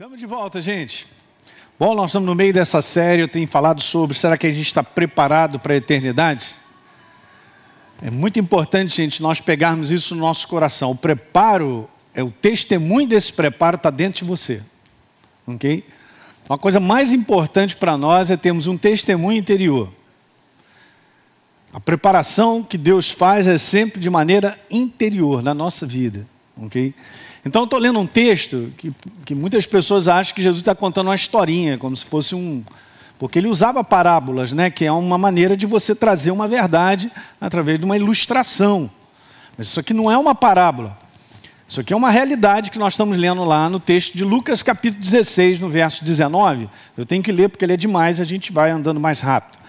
Estamos de volta, gente. Bom, nós estamos no meio dessa série. Eu tenho falado sobre será que a gente está preparado para a eternidade? É muito importante, gente, nós pegarmos isso no nosso coração. O preparo, é o testemunho desse preparo está dentro de você, ok? Uma coisa mais importante para nós é termos um testemunho interior. A preparação que Deus faz é sempre de maneira interior na nossa vida, ok? Então eu estou lendo um texto que, que muitas pessoas acham que Jesus está contando uma historinha, como se fosse um. Porque ele usava parábolas, né? que é uma maneira de você trazer uma verdade através de uma ilustração. Mas isso aqui não é uma parábola. Isso aqui é uma realidade que nós estamos lendo lá no texto de Lucas, capítulo 16, no verso 19. Eu tenho que ler porque ele é demais, a gente vai andando mais rápido.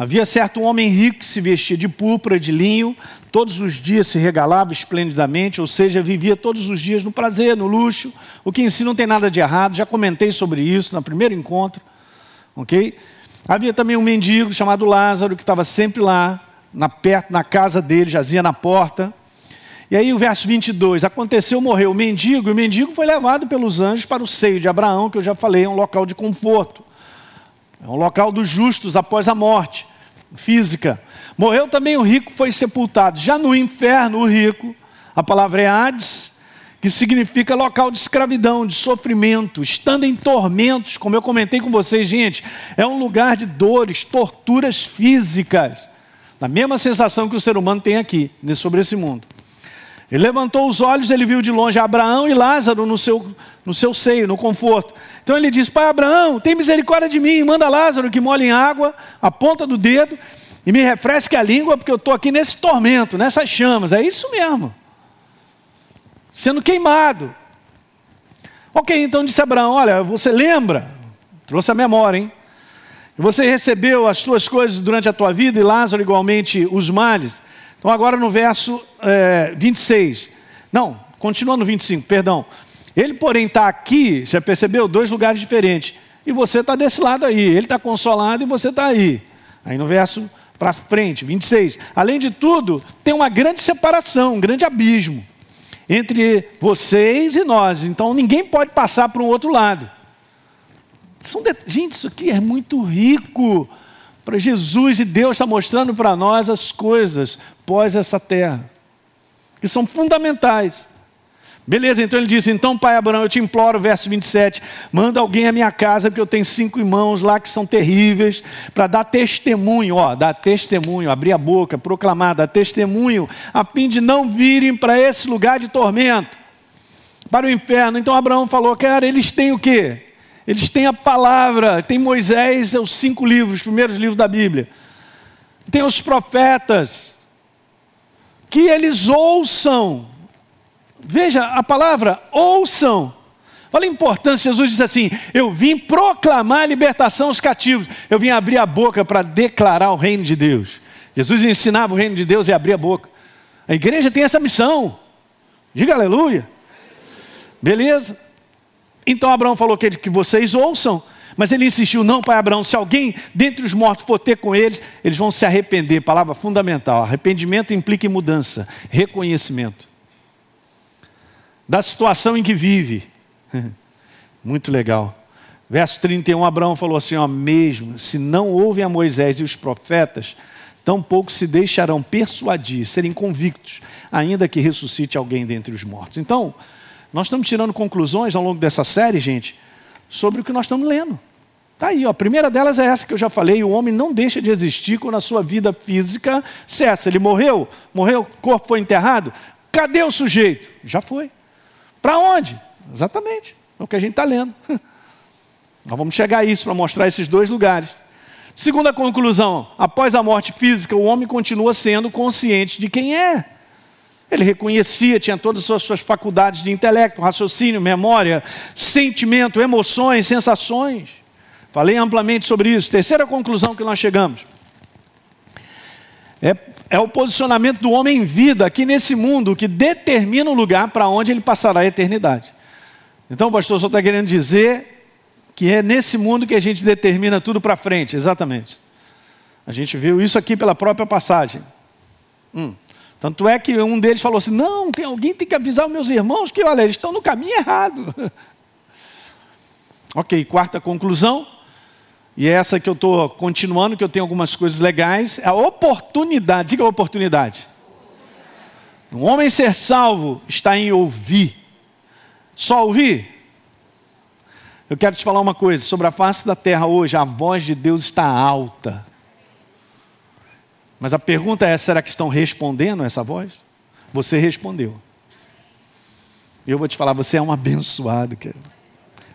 Havia certo homem rico que se vestia de púrpura, de linho, todos os dias se regalava esplendidamente, ou seja, vivia todos os dias no prazer, no luxo, o que em si não tem nada de errado, já comentei sobre isso no primeiro encontro, ok? Havia também um mendigo chamado Lázaro, que estava sempre lá, na, perto, na casa dele, jazia na porta. E aí o verso 22, aconteceu, morreu o mendigo, e o mendigo foi levado pelos anjos para o seio de Abraão, que eu já falei, é um local de conforto. É um local dos justos após a morte física. Morreu também o rico, foi sepultado. Já no inferno, o rico, a palavra é Hades, que significa local de escravidão, de sofrimento, estando em tormentos, como eu comentei com vocês, gente, é um lugar de dores, torturas físicas. A mesma sensação que o ser humano tem aqui, sobre esse mundo. Ele levantou os olhos, ele viu de longe Abraão e Lázaro no seu, no seu seio, no conforto. Então ele disse: Pai Abraão, tem misericórdia de mim, manda Lázaro que molhe em água a ponta do dedo e me refresque a língua, porque eu estou aqui nesse tormento, nessas chamas. É isso mesmo. Sendo queimado. Ok, então disse Abraão: Olha, você lembra? Trouxe a memória, hein? Você recebeu as tuas coisas durante a tua vida e Lázaro igualmente os males. Então, agora no verso é, 26. Não, continua no 25, perdão. Ele, porém, está aqui, você percebeu? Dois lugares diferentes. E você está desse lado aí. Ele está consolado e você está aí. Aí no verso para frente, 26. Além de tudo, tem uma grande separação, um grande abismo entre vocês e nós. Então ninguém pode passar para um outro lado. Gente, isso aqui é muito rico para Jesus e Deus está mostrando para nós as coisas pós essa terra, que são fundamentais. Beleza, então ele disse: Então, pai Abraão, eu te imploro, verso 27, manda alguém à minha casa, porque eu tenho cinco irmãos lá que são terríveis, para dar testemunho, ó, dar testemunho, abrir a boca, proclamar, dar testemunho, a fim de não virem para esse lugar de tormento, para o inferno. Então Abraão falou: Cara, eles têm o quê? Eles têm a palavra, tem Moisés, é os cinco livros, os primeiros livros da Bíblia. Tem os profetas. Que eles ouçam. Veja a palavra ouçam. Olha a importância, Jesus diz assim: Eu vim proclamar a libertação aos cativos, eu vim abrir a boca para declarar o reino de Deus. Jesus ensinava o reino de Deus e abria a boca. A igreja tem essa missão. Diga aleluia. Beleza? Então Abraão falou que, que vocês ouçam, mas ele insistiu: não, pai Abraão, se alguém dentre os mortos for ter com eles, eles vão se arrepender. Palavra fundamental: arrependimento implica mudança, reconhecimento da situação em que vive. Muito legal. Verso 31, Abraão falou assim: ó, mesmo se não ouvem a Moisés e os profetas, tampouco se deixarão persuadir, serem convictos, ainda que ressuscite alguém dentre os mortos. Então, nós estamos tirando conclusões ao longo dessa série, gente, sobre o que nós estamos lendo. Está aí, ó. a primeira delas é essa que eu já falei: o homem não deixa de existir quando a sua vida física cessa. Ele morreu, morreu, o corpo foi enterrado. Cadê o sujeito? Já foi. Para onde? Exatamente, é o que a gente está lendo. Nós vamos chegar a isso para mostrar esses dois lugares. Segunda conclusão: após a morte física, o homem continua sendo consciente de quem é. Ele reconhecia, tinha todas as suas faculdades de intelecto, raciocínio, memória, sentimento, emoções, sensações. Falei amplamente sobre isso. Terceira conclusão que nós chegamos. É, é o posicionamento do homem em vida aqui nesse mundo que determina o lugar para onde ele passará a eternidade. Então, pastor, só está querendo dizer que é nesse mundo que a gente determina tudo para frente, exatamente. A gente viu isso aqui pela própria passagem. Hum. Tanto é que um deles falou assim: não, tem alguém tem que avisar os meus irmãos que, olha, eles estão no caminho errado. Ok, quarta conclusão, e é essa que eu estou continuando, que eu tenho algumas coisas legais, é a oportunidade, diga a oportunidade. Um homem ser salvo está em ouvir. Só ouvir? Eu quero te falar uma coisa: sobre a face da terra hoje, a voz de Deus está alta. Mas a pergunta é: será que estão respondendo essa voz? Você respondeu. Eu vou te falar, você é um abençoado, cara.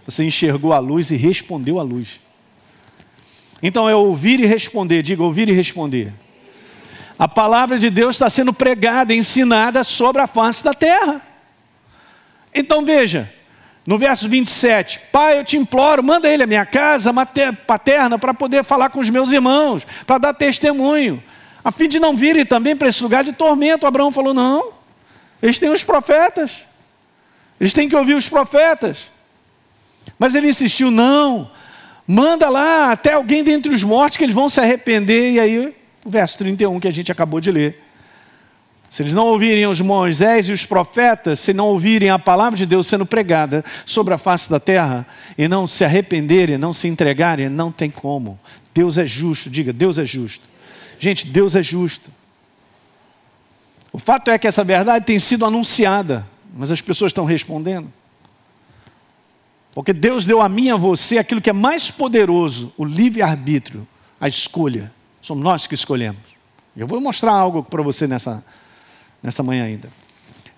Você enxergou a luz e respondeu à luz. Então é ouvir e responder, diga ouvir e responder. A palavra de Deus está sendo pregada, ensinada sobre a face da terra. Então veja, no verso 27, Pai, eu te imploro, manda ele à minha casa paterna para poder falar com os meus irmãos, para dar testemunho, a fim de não virem também para esse lugar de tormento. Abraão falou: Não, eles têm os profetas, eles têm que ouvir os profetas. Mas ele insistiu: Não, manda lá até alguém dentre os mortos que eles vão se arrepender. E aí, o verso 31 que a gente acabou de ler. Se eles não ouvirem os Moisés e os profetas, se não ouvirem a palavra de Deus sendo pregada sobre a face da terra, e não se arrependerem, não se entregarem, não tem como. Deus é justo, diga, Deus é justo. Gente, Deus é justo. O fato é que essa verdade tem sido anunciada, mas as pessoas estão respondendo. Porque Deus deu a mim e a você aquilo que é mais poderoso, o livre-arbítrio, a escolha. Somos nós que escolhemos. Eu vou mostrar algo para você nessa, nessa manhã ainda.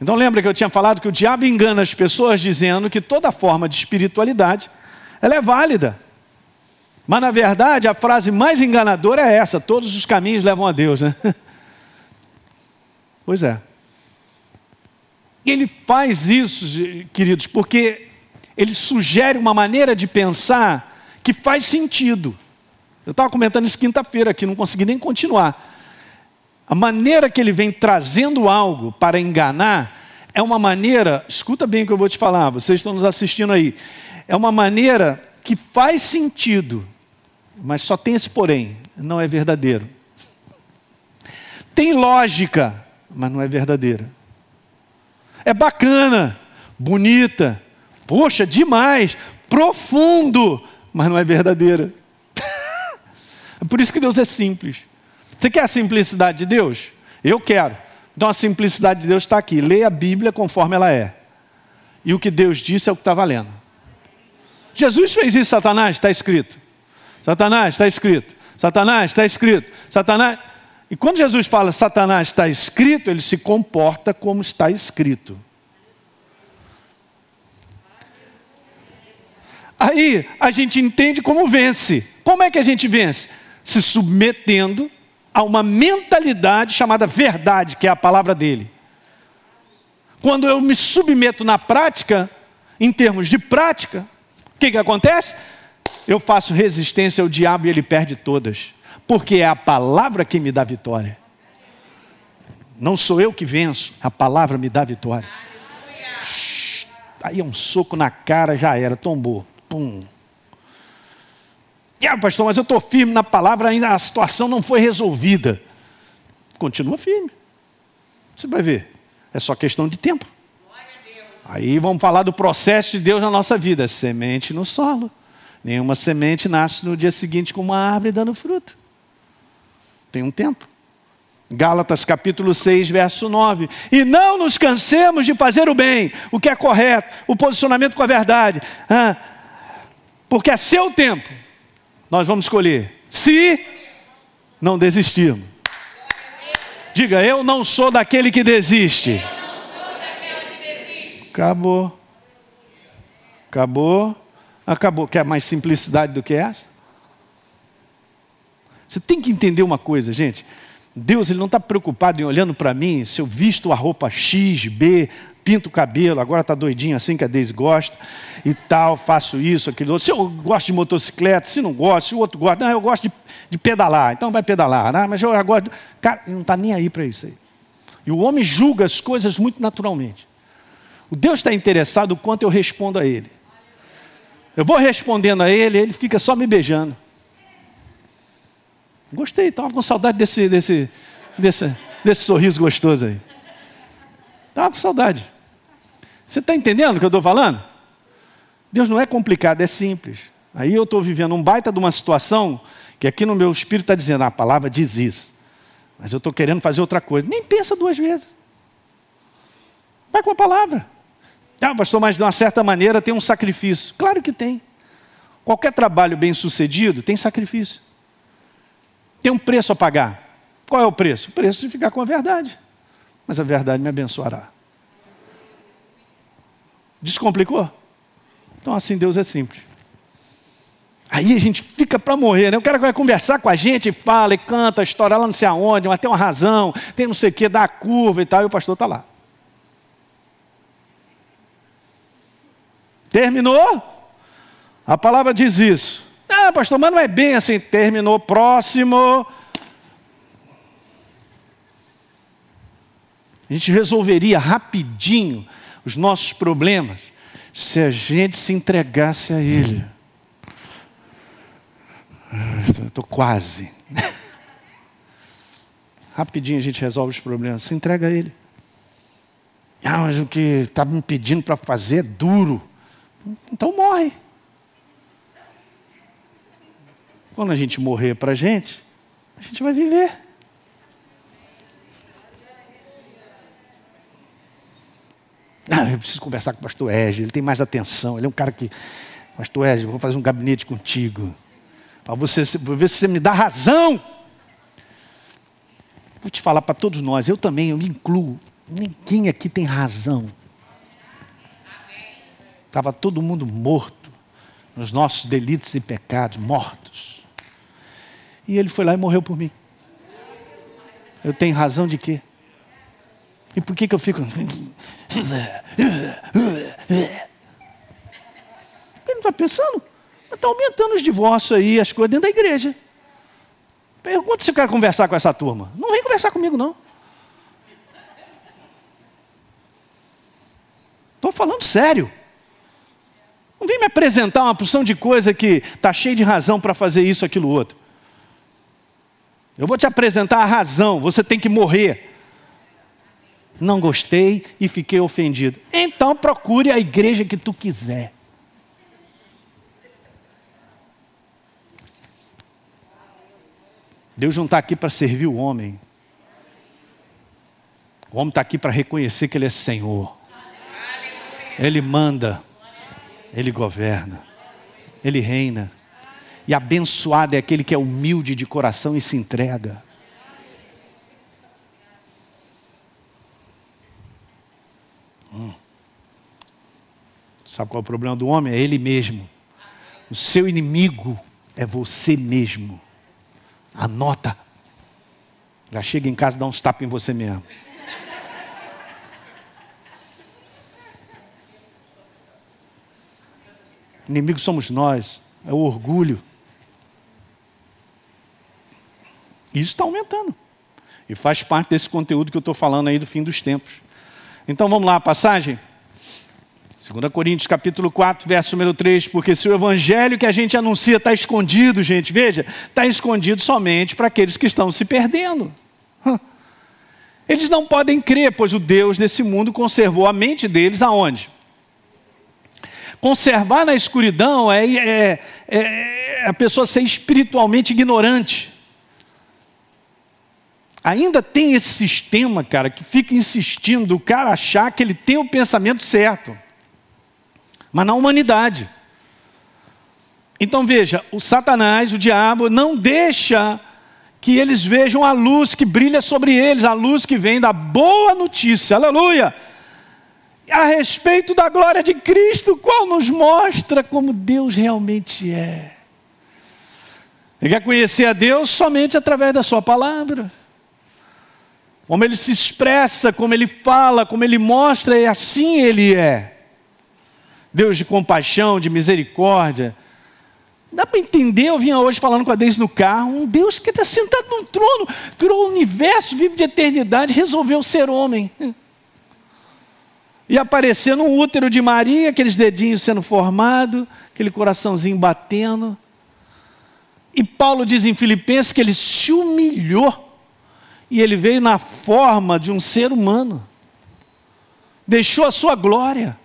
Então lembra que eu tinha falado que o diabo engana as pessoas dizendo que toda forma de espiritualidade ela é válida. Mas na verdade a frase mais enganadora é essa: todos os caminhos levam a Deus, né? Pois é. Ele faz isso, queridos, porque ele sugere uma maneira de pensar que faz sentido. Eu estava comentando isso quinta-feira aqui, não consegui nem continuar. A maneira que ele vem trazendo algo para enganar é uma maneira, escuta bem o que eu vou te falar, vocês estão nos assistindo aí. É uma maneira que faz sentido, mas só tem esse porém, não é verdadeiro. Tem lógica, mas não é verdadeira. É bacana, bonita, Poxa, demais, profundo, mas não é verdadeira. é por isso que Deus é simples. Você quer a simplicidade de Deus? Eu quero. Então a simplicidade de Deus está aqui. Leia a Bíblia conforme ela é. E o que Deus disse é o que está valendo. Jesus fez isso, Satanás, está escrito. Satanás, está escrito. Satanás, está escrito. Satanás. E quando Jesus fala Satanás está escrito, ele se comporta como está escrito. Aí a gente entende como vence. Como é que a gente vence? Se submetendo a uma mentalidade chamada verdade, que é a palavra dele. Quando eu me submeto na prática, em termos de prática, o que, que acontece? Eu faço resistência ao diabo e ele perde todas. Porque é a palavra que me dá vitória. Não sou eu que venço, a palavra me dá vitória. Aí é um soco na cara, já era, tombou. Pum. Ah, pastor, mas eu estou firme na palavra, ainda a situação não foi resolvida. Continua firme. Você vai ver. É só questão de tempo. Aí vamos falar do processo de Deus na nossa vida. Semente no solo. Nenhuma semente nasce no dia seguinte com uma árvore dando fruto. Tem um tempo. Gálatas capítulo 6, verso 9. E não nos cansemos de fazer o bem, o que é correto, o posicionamento com a verdade. Ah, porque a seu tempo nós vamos escolher se não desistirmos. Diga, eu não sou daquele que desiste. Acabou. Acabou. Acabou. Quer mais simplicidade do que essa? Você tem que entender uma coisa, gente. Deus ele não está preocupado em olhando para mim se eu visto a roupa X, B, pinto o cabelo, agora está doidinho assim que a Deise gosta e tal, faço isso, aquilo outro. Se eu gosto de motocicleta, se não gosto, se o outro gosta, não, eu gosto de, de pedalar, então vai pedalar, né? mas eu agora. Cara, não está nem aí para isso aí. E o homem julga as coisas muito naturalmente. O Deus está interessado o quanto eu respondo a Ele. Eu vou respondendo a Ele, Ele fica só me beijando. Gostei, estava com saudade desse, desse, desse, desse sorriso gostoso aí. Estava com saudade. Você está entendendo o que eu estou falando? Deus não é complicado, é simples. Aí eu estou vivendo um baita de uma situação que aqui no meu espírito está dizendo, a palavra diz isso. Mas eu estou querendo fazer outra coisa. Nem pensa duas vezes. Vai com a palavra. Ah, pastor, mas de uma certa maneira tem um sacrifício. Claro que tem. Qualquer trabalho bem sucedido tem sacrifício. Tem um preço a pagar. Qual é o preço? O preço de ficar com a verdade. Mas a verdade me abençoará. Descomplicou? Então assim Deus é simples. Aí a gente fica para morrer, né? O cara vai conversar com a gente, fala e canta, história lá não sei aonde, mas tem uma razão, tem não sei o que, dá a curva e tal, e o pastor está lá. Terminou? A palavra diz isso. Ah, pastor, mas não é bem assim. Terminou, próximo. A gente resolveria rapidinho os nossos problemas se a gente se entregasse a Ele. Estou quase. Rapidinho a gente resolve os problemas. Se entrega a Ele. Ah, mas o que está me pedindo para fazer é duro. Então morre. Quando a gente morrer para a gente, a gente vai viver. Ah, eu preciso conversar com o pastor Ege, ele tem mais atenção, ele é um cara que. Pastor Ege, vou fazer um gabinete contigo. Para você ver se você me dá razão. Vou te falar para todos nós, eu também, eu me incluo. Ninguém aqui tem razão. Estava todo mundo morto, nos nossos delitos e pecados, mortos. E ele foi lá e morreu por mim. Eu tenho razão de quê? E por que, que eu fico. Ele não está pensando? Está aumentando os divórcios aí, as coisas dentro da igreja. Pergunta se eu quero conversar com essa turma. Não vem conversar comigo, não. Estou falando sério. Não vem me apresentar uma porção de coisa que está cheio de razão para fazer isso, aquilo, outro. Eu vou te apresentar a razão, você tem que morrer. Não gostei e fiquei ofendido. Então procure a igreja que tu quiser. Deus não está aqui para servir o homem. O homem está aqui para reconhecer que Ele é Senhor. Ele manda. Ele governa, Ele reina. E abençoado é aquele que é humilde de coração e se entrega. Hum. Sabe qual é o problema do homem? É ele mesmo. O seu inimigo é você mesmo. Anota. Já chega em casa e dá uns tapas em você mesmo. Inimigo somos nós, é o orgulho. Isso está aumentando. E faz parte desse conteúdo que eu estou falando aí do fim dos tempos. Então vamos lá, a passagem? 2 Coríntios capítulo 4, verso número 3, porque se o evangelho que a gente anuncia está escondido, gente, veja, está escondido somente para aqueles que estão se perdendo. Eles não podem crer, pois o Deus desse mundo conservou a mente deles aonde? Conservar na escuridão é, é, é a pessoa ser espiritualmente ignorante. Ainda tem esse sistema, cara, que fica insistindo o cara achar que ele tem o pensamento certo. Mas na humanidade. Então veja, o Satanás, o diabo, não deixa que eles vejam a luz que brilha sobre eles, a luz que vem da boa notícia. Aleluia! A respeito da glória de Cristo, qual nos mostra como Deus realmente é. Ele quer conhecer a Deus somente através da Sua palavra. Como Ele se expressa, como Ele fala, como Ele mostra, e assim Ele é. Deus de compaixão, de misericórdia. Dá para entender, eu vinha hoje falando com a Deus no carro, um Deus que está sentado no trono, criou o universo, vive de eternidade, resolveu ser homem e aparecer no útero de Maria, aqueles dedinhos sendo formados, aquele coraçãozinho batendo. E Paulo diz em Filipenses que ele se humilhou e ele veio na forma de um ser humano, deixou a sua glória.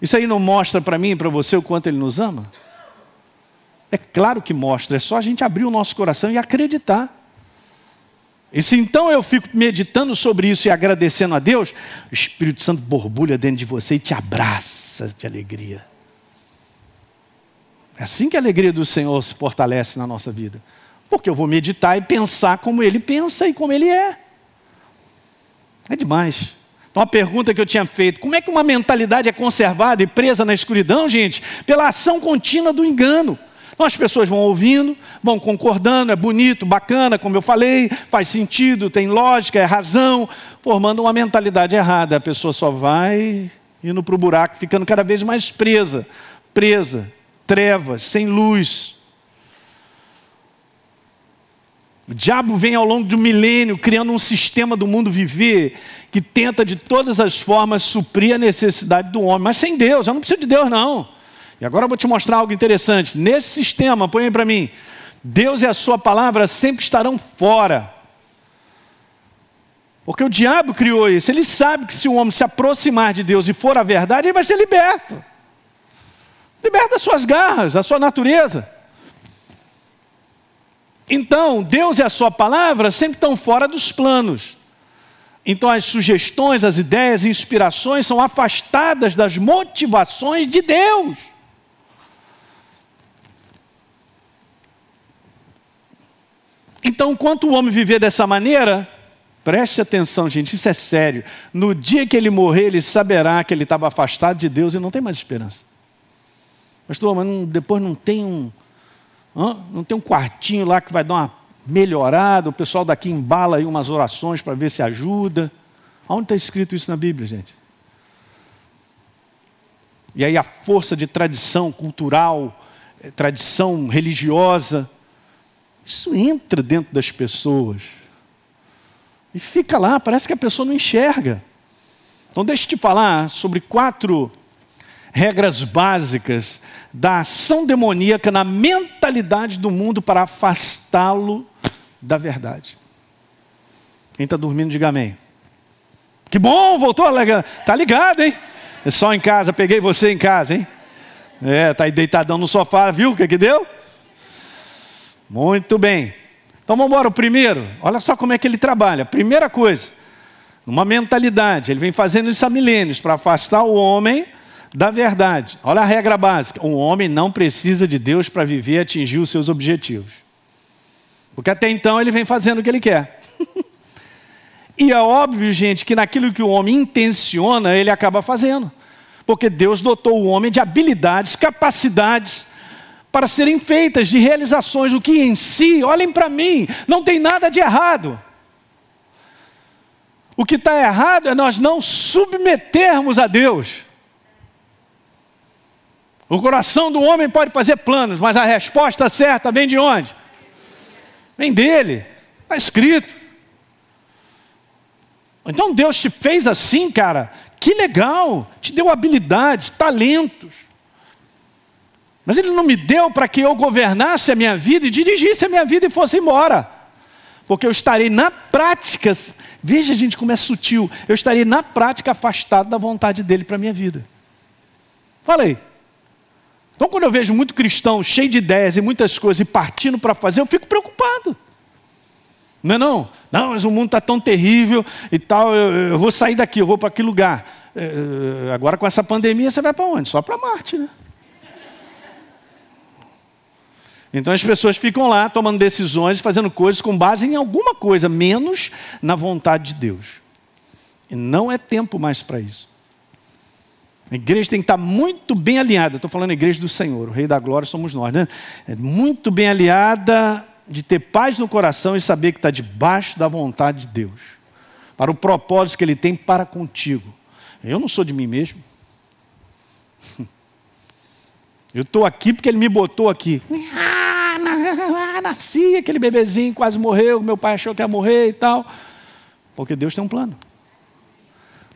Isso aí não mostra para mim e para você o quanto Ele nos ama? É claro que mostra, é só a gente abrir o nosso coração e acreditar. E se então eu fico meditando sobre isso e agradecendo a Deus, o Espírito Santo borbulha dentro de você e te abraça de alegria. É assim que a alegria do Senhor se fortalece na nossa vida. Porque eu vou meditar e pensar como Ele pensa e como Ele é. É demais. Então, a pergunta que eu tinha feito: como é que uma mentalidade é conservada e presa na escuridão, gente? Pela ação contínua do engano. Então as pessoas vão ouvindo, vão concordando, é bonito, bacana, como eu falei, faz sentido, tem lógica, é razão, formando uma mentalidade errada. A pessoa só vai indo para o buraco, ficando cada vez mais presa, presa, trevas, sem luz. O diabo vem ao longo de um milênio criando um sistema do mundo viver que tenta de todas as formas suprir a necessidade do homem, mas sem Deus, eu não preciso de Deus não. E agora eu vou te mostrar algo interessante. Nesse sistema, põe aí para mim. Deus e a sua palavra sempre estarão fora. Porque o diabo criou isso. Ele sabe que se o homem se aproximar de Deus e for a verdade, ele vai ser liberto. Liberta das suas garras, da sua natureza. Então, Deus e a sua palavra sempre estão fora dos planos. Então, as sugestões, as ideias, inspirações são afastadas das motivações de Deus. Então, enquanto o homem viver dessa maneira, preste atenção, gente, isso é sério. No dia que ele morrer, ele saberá que ele estava afastado de Deus e não tem mais esperança. Pastor, mas não, depois não tem um. Não tem um quartinho lá que vai dar uma melhorada, o pessoal daqui embala aí umas orações para ver se ajuda. Onde está escrito isso na Bíblia, gente? E aí a força de tradição cultural, eh, tradição religiosa, isso entra dentro das pessoas. E fica lá, parece que a pessoa não enxerga. Então, deixa eu te falar sobre quatro regras básicas da ação demoníaca na mentalidade do mundo para afastá-lo da verdade. Quem está dormindo, diga amém. Que bom, voltou a Tá ligado, hein? É só em casa, peguei você em casa, hein? É, tá aí deitadão no sofá, viu o que que deu? Muito bem. Então vamos embora. O primeiro, olha só como é que ele trabalha. Primeira coisa, uma mentalidade. Ele vem fazendo isso há milênios para afastar o homem da verdade. Olha a regra básica: um homem não precisa de Deus para viver e atingir os seus objetivos. Porque até então ele vem fazendo o que ele quer. e é óbvio, gente, que naquilo que o homem intenciona, ele acaba fazendo. Porque Deus dotou o homem de habilidades, capacidades para serem feitas de realizações, o que em si, olhem para mim, não tem nada de errado. O que está errado é nós não submetermos a Deus. O coração do homem pode fazer planos, mas a resposta certa vem de onde? Vem dele, está escrito. Então Deus te fez assim, cara, que legal, te deu habilidades, talentos. Mas Ele não me deu para que eu governasse a minha vida e dirigisse a minha vida e fosse embora. Porque eu estarei na prática, veja gente como é sutil, eu estarei na prática afastado da vontade dele para a minha vida. Falei. Então quando eu vejo muito cristão cheio de ideias e muitas coisas e partindo para fazer, eu fico preocupado. Não é não? Não, mas o mundo está tão terrível e tal, eu, eu, vou sair daqui, eu vou para aquele lugar. É, agora com essa pandemia você vai para onde? Só para Marte, né? Então as pessoas ficam lá tomando decisões, fazendo coisas com base em alguma coisa, menos na vontade de Deus. E não é tempo mais para isso. A igreja tem que estar muito bem alinhada. Estou falando igreja do Senhor, o Rei da Glória somos nós, né? É muito bem aliada de ter paz no coração e saber que está debaixo da vontade de Deus, para o propósito que Ele tem para contigo. Eu não sou de mim mesmo. Eu estou aqui porque Ele me botou aqui. Nasci, aquele bebezinho quase morreu, meu pai achou que ia morrer e tal. Porque Deus tem um plano.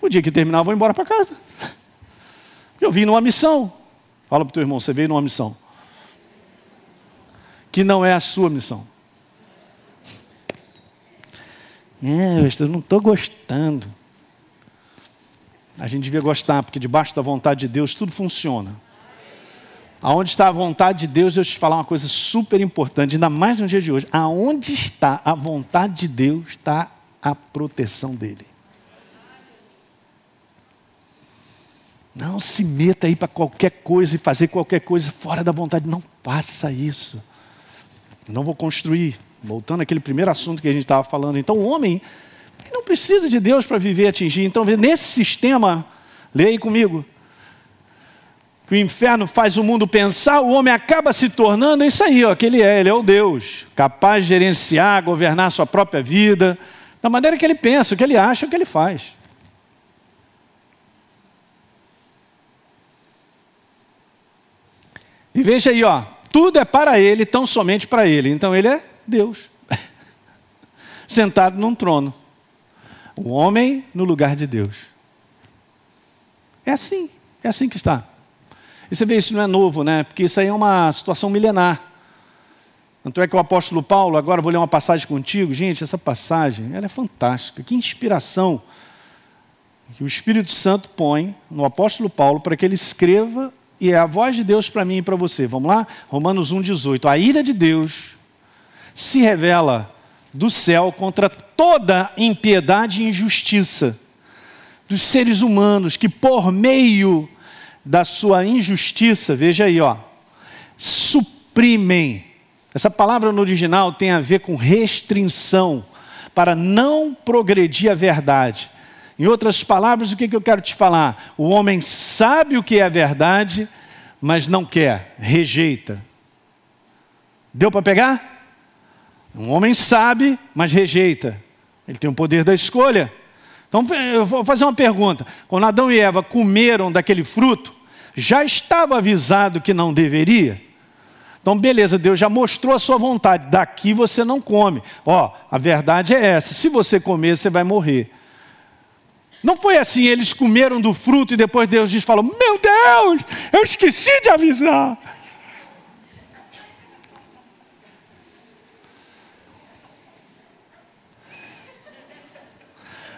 O dia que terminar, eu vou embora para casa. Eu vim numa missão. Fala para o teu irmão, você veio numa missão. Que não é a sua missão. É, eu não estou gostando. A gente devia gostar, porque debaixo da vontade de Deus tudo funciona. Aonde está a vontade de Deus, Deus te falar uma coisa super importante, ainda mais no dia de hoje. Aonde está a vontade de Deus, está a proteção dele. Não se meta aí para qualquer coisa e fazer qualquer coisa fora da vontade. Não faça isso. Não vou construir. Voltando àquele primeiro assunto que a gente estava falando. Então, o homem não precisa de Deus para viver e atingir. Então, nesse sistema, leia aí comigo. O inferno faz o mundo pensar, o homem acaba se tornando isso aí, ó, que ele é, ele é o Deus, capaz de gerenciar, governar sua própria vida, da maneira que ele pensa, o que ele acha, o que ele faz. E veja aí, ó, tudo é para ele, tão somente para ele. Então ele é Deus, sentado num trono. O homem no lugar de Deus. É assim, é assim que está. E você vê, isso não é novo, né? Porque isso aí é uma situação milenar. Tanto é que o apóstolo Paulo, agora vou ler uma passagem contigo, gente, essa passagem, ela é fantástica. Que inspiração que o Espírito Santo põe no apóstolo Paulo para que ele escreva e é a voz de Deus para mim e para você. Vamos lá? Romanos 1,18. A ira de Deus se revela do céu contra toda impiedade e injustiça dos seres humanos que, por meio da sua injustiça, veja aí, ó, suprimem. Essa palavra no original tem a ver com restrição, para não progredir a verdade. Em outras palavras, o que, que eu quero te falar? O homem sabe o que é a verdade, mas não quer, rejeita. Deu para pegar? Um homem sabe, mas rejeita. Ele tem o poder da escolha. Então, eu vou fazer uma pergunta. Quando Adão e Eva comeram daquele fruto, já estava avisado que não deveria? Então, beleza, Deus já mostrou a sua vontade. Daqui você não come. Ó, a verdade é essa: se você comer, você vai morrer. Não foi assim, eles comeram do fruto e depois Deus diz, falou: Meu Deus, eu esqueci de avisar.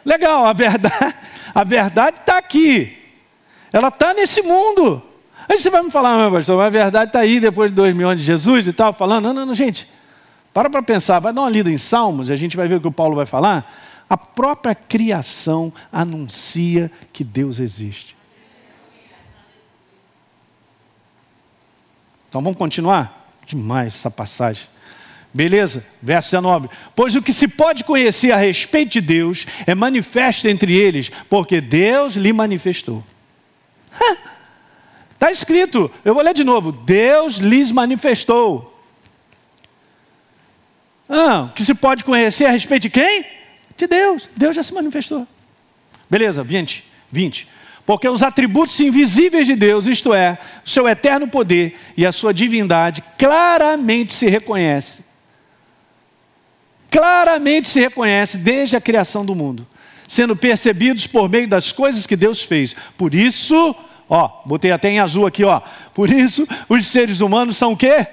Legal, a verdade a verdade está aqui. Ela está nesse mundo. Aí você vai me falar, meu pastor, mas a verdade está aí depois de dois mil anos de Jesus e tal, falando. Não, não, não, gente. Para para pensar, vai dar uma lida em Salmos, e a gente vai ver o que o Paulo vai falar. A própria criação anuncia que Deus existe. Então vamos continuar? Demais essa passagem. Beleza? Verso 19. Pois o que se pode conhecer a respeito de Deus é manifesto entre eles, porque Deus lhe manifestou. Está escrito, eu vou ler de novo: Deus lhes manifestou. Ah, o que se pode conhecer a respeito de quem? De Deus. Deus já se manifestou. Beleza, 20. 20. Porque os atributos invisíveis de Deus, isto é, o seu eterno poder e a sua divindade, claramente se reconhece. Claramente se reconhece desde a criação do mundo, sendo percebidos por meio das coisas que Deus fez. Por isso, ó, botei até em azul aqui, ó. Por isso, os seres humanos são o quê?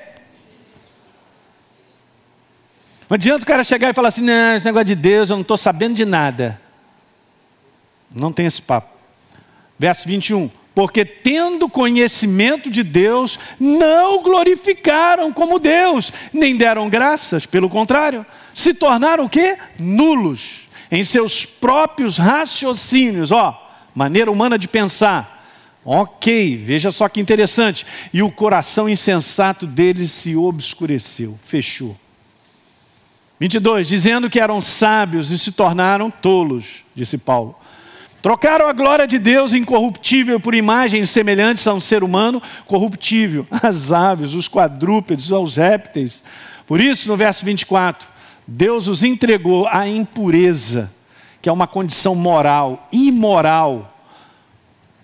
Não adianta o cara chegar e falar assim: não, esse negócio de Deus, eu não estou sabendo de nada. Não tem esse papo. Verso 21. Porque tendo conhecimento de Deus, não glorificaram como Deus, nem deram graças, pelo contrário, se tornaram o quê? Nulos em seus próprios raciocínios, ó, maneira humana de pensar. Ok, veja só que interessante. E o coração insensato deles se obscureceu, fechou. 22, dizendo que eram sábios e se tornaram tolos, disse Paulo. Trocaram a glória de Deus incorruptível por imagens semelhantes a um ser humano corruptível, as aves, os quadrúpedes, os répteis. Por isso, no verso 24, Deus os entregou à impureza, que é uma condição moral, imoral,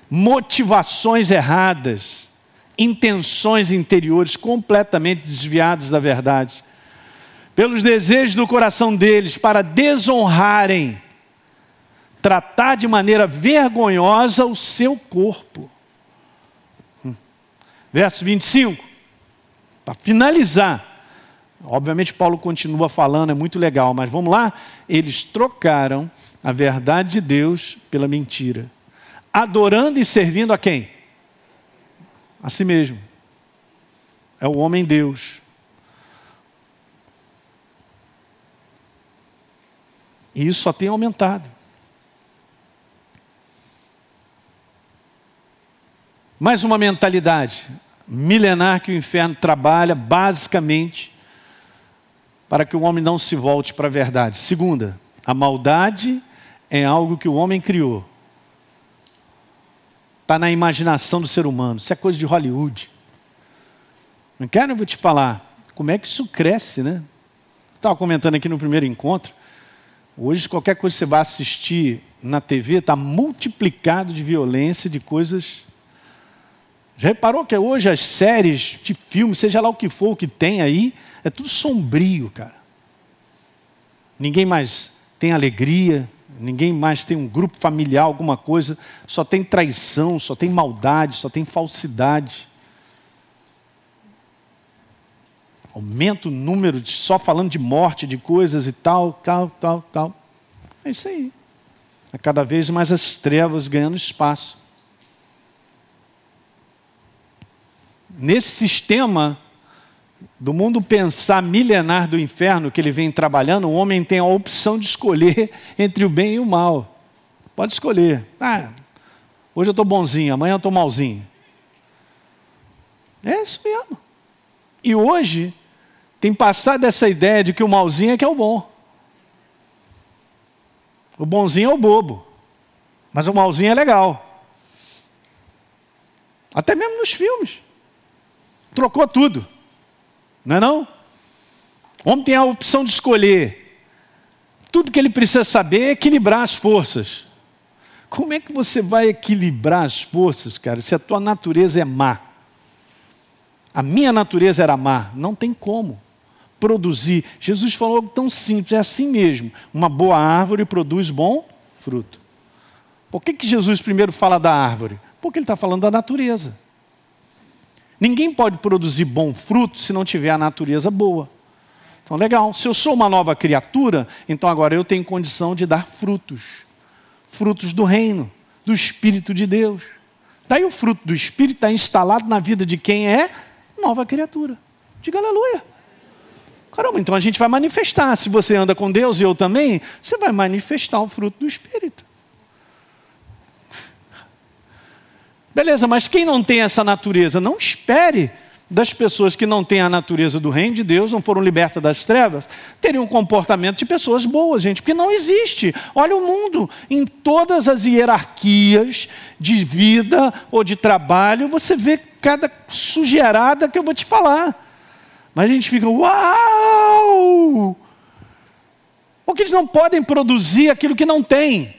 motivações erradas, intenções interiores completamente desviadas da verdade pelos desejos do coração deles, para desonrarem, tratar de maneira vergonhosa o seu corpo. Hum. Verso 25, para finalizar. Obviamente, Paulo continua falando, é muito legal, mas vamos lá. Eles trocaram a verdade de Deus pela mentira, adorando e servindo a quem? A si mesmo. É o homem Deus. E isso só tem aumentado. Mais uma mentalidade milenar que o inferno trabalha basicamente para que o homem não se volte para a verdade. Segunda, a maldade é algo que o homem criou. Está na imaginação do ser humano. Isso é coisa de Hollywood. Não quero, eu vou te falar. Como é que isso cresce, né? Estava comentando aqui no primeiro encontro. Hoje, qualquer coisa que você vai assistir na TV está multiplicado de violência, de coisas. Já reparou que hoje as séries de filme, seja lá o que for o que tem aí, é tudo sombrio, cara. Ninguém mais tem alegria, ninguém mais tem um grupo familiar, alguma coisa, só tem traição, só tem maldade, só tem falsidade. Aumenta o número de só falando de morte, de coisas e tal, tal, tal, tal. É isso aí. É cada vez mais as trevas ganhando espaço. Nesse sistema do mundo pensar milenar do inferno que ele vem trabalhando, o homem tem a opção de escolher entre o bem e o mal. Pode escolher. Ah, hoje eu estou bonzinho, amanhã eu estou malzinho. É isso mesmo. E hoje tem passado essa ideia de que o malzinho é que é o bom. O bonzinho é o bobo. Mas o malzinho é legal. Até mesmo nos filmes. Trocou tudo. Não é não? O homem tem a opção de escolher. Tudo que ele precisa saber é equilibrar as forças. Como é que você vai equilibrar as forças, cara, se a tua natureza é má? A minha natureza era má. Não tem como produzir. Jesus falou algo tão simples, é assim mesmo. Uma boa árvore produz bom fruto. Por que, que Jesus primeiro fala da árvore? Porque ele está falando da natureza. Ninguém pode produzir bom fruto se não tiver a natureza boa. Então, legal. Se eu sou uma nova criatura, então agora eu tenho condição de dar frutos frutos do reino, do Espírito de Deus. Daí o fruto do Espírito está instalado na vida de quem é nova criatura. Diga aleluia. Caramba, então a gente vai manifestar. Se você anda com Deus e eu também, você vai manifestar o fruto do Espírito. Beleza, mas quem não tem essa natureza, não espere das pessoas que não têm a natureza do reino de Deus, não foram libertas das trevas, terem um comportamento de pessoas boas, gente, porque não existe. Olha o mundo, em todas as hierarquias de vida ou de trabalho, você vê cada sujeirada que eu vou te falar. Mas a gente fica, uau! Porque eles não podem produzir aquilo que não têm.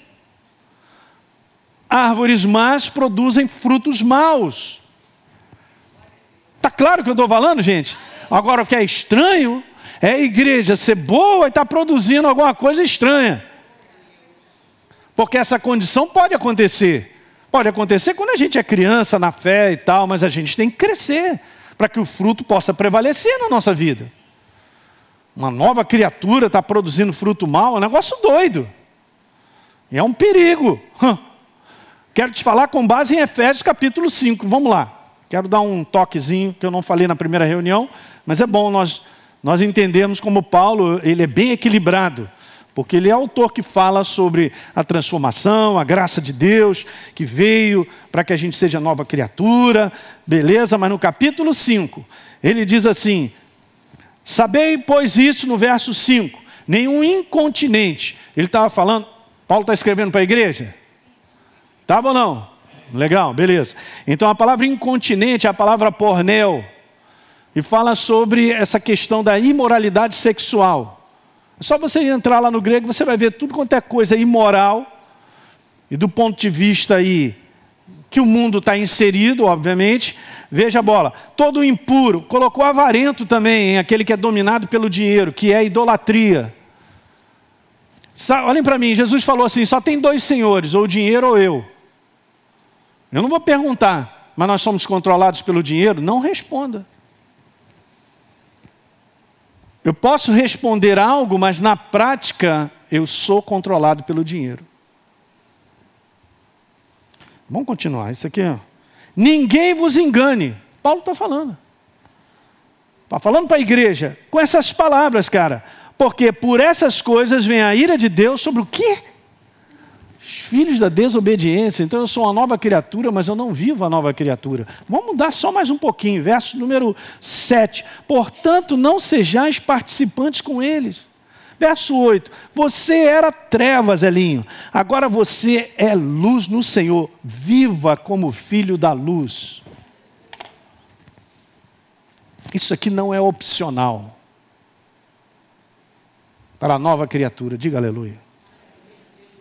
Árvores más produzem frutos maus. Está claro que eu estou falando, gente? Agora, o que é estranho é a igreja ser boa e estar tá produzindo alguma coisa estranha. Porque essa condição pode acontecer. Pode acontecer quando a gente é criança na fé e tal, mas a gente tem que crescer para que o fruto possa prevalecer na nossa vida. Uma nova criatura está produzindo fruto mal, é um negócio doido. E é um perigo. Quero te falar com base em Efésios capítulo 5. Vamos lá. Quero dar um toquezinho que eu não falei na primeira reunião, mas é bom nós, nós entendermos como Paulo ele é bem equilibrado. Porque ele é autor que fala sobre a transformação, a graça de Deus, que veio para que a gente seja nova criatura, beleza? Mas no capítulo 5, ele diz assim: Sabei, pois, isso no verso 5: nenhum incontinente. Ele estava falando, Paulo está escrevendo para a igreja? Estava ou não? Legal, beleza. Então a palavra incontinente é a palavra porneu. E fala sobre essa questão da imoralidade sexual. É só você entrar lá no grego, você vai ver tudo quanto é coisa imoral. E do ponto de vista aí que o mundo está inserido, obviamente. Veja a bola. Todo impuro, colocou avarento também, aquele que é dominado pelo dinheiro, que é idolatria. Olhem para mim, Jesus falou assim: só tem dois senhores, ou o dinheiro ou eu. Eu não vou perguntar, mas nós somos controlados pelo dinheiro? Não responda. Eu posso responder algo, mas na prática eu sou controlado pelo dinheiro. Vamos continuar. Isso aqui. Ninguém vos engane. Paulo está falando. Está falando para a igreja com essas palavras, cara. Porque por essas coisas vem a ira de Deus sobre o quê? Os filhos da desobediência. Então eu sou uma nova criatura, mas eu não vivo a nova criatura. Vamos mudar só mais um pouquinho. Verso número 7. Portanto, não sejais participantes com eles. Verso 8: Você era trevas, Elinho, agora você é luz no Senhor, viva como filho da luz. Isso aqui não é opcional para a nova criatura, diga aleluia.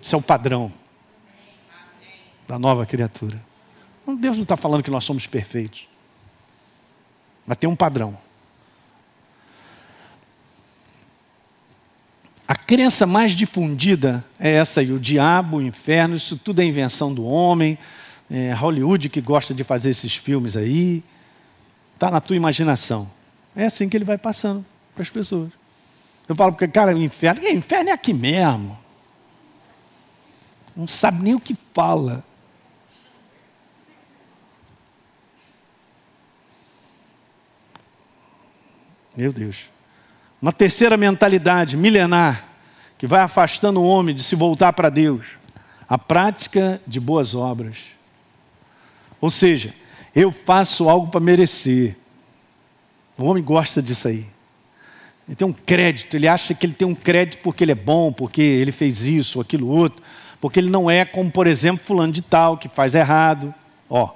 Isso é o padrão da nova criatura. Deus não está falando que nós somos perfeitos, mas tem um padrão. A crença mais difundida é essa aí: o diabo, o inferno, isso tudo é invenção do homem. É Hollywood que gosta de fazer esses filmes aí. Está na tua imaginação. É assim que ele vai passando para as pessoas. Eu falo porque, cara, o inferno, o inferno é aqui mesmo. Não sabe nem o que fala. Meu Deus. Uma terceira mentalidade milenar que vai afastando o homem de se voltar para Deus. A prática de boas obras. Ou seja, eu faço algo para merecer. O homem gosta disso aí. Ele tem um crédito, ele acha que ele tem um crédito porque ele é bom, porque ele fez isso, aquilo outro, porque ele não é como, por exemplo, fulano de tal, que faz errado. Ó.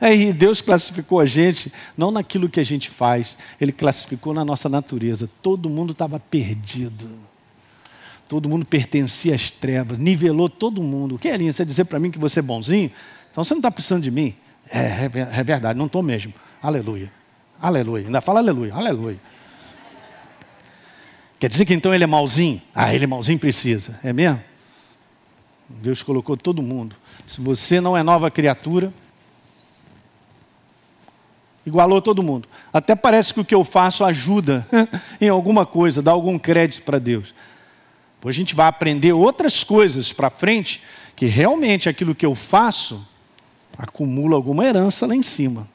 Aí Deus classificou a gente não naquilo que a gente faz, ele classificou na nossa natureza. Todo mundo estava perdido. Todo mundo pertencia às trevas, nivelou todo mundo. O que é, Linha? Você dizer para mim que você é bonzinho? Então você não está precisando de mim? É, é, é verdade, não estou mesmo. Aleluia. Aleluia. Ainda fala aleluia. Aleluia. Quer dizer que então ele é malzinho? Ah, ele é malzinho, precisa. É mesmo? Deus colocou todo mundo. Se você não é nova criatura, igualou todo mundo. Até parece que o que eu faço ajuda em alguma coisa, dá algum crédito para Deus. Depois a gente vai aprender outras coisas para frente, que realmente aquilo que eu faço acumula alguma herança lá em cima.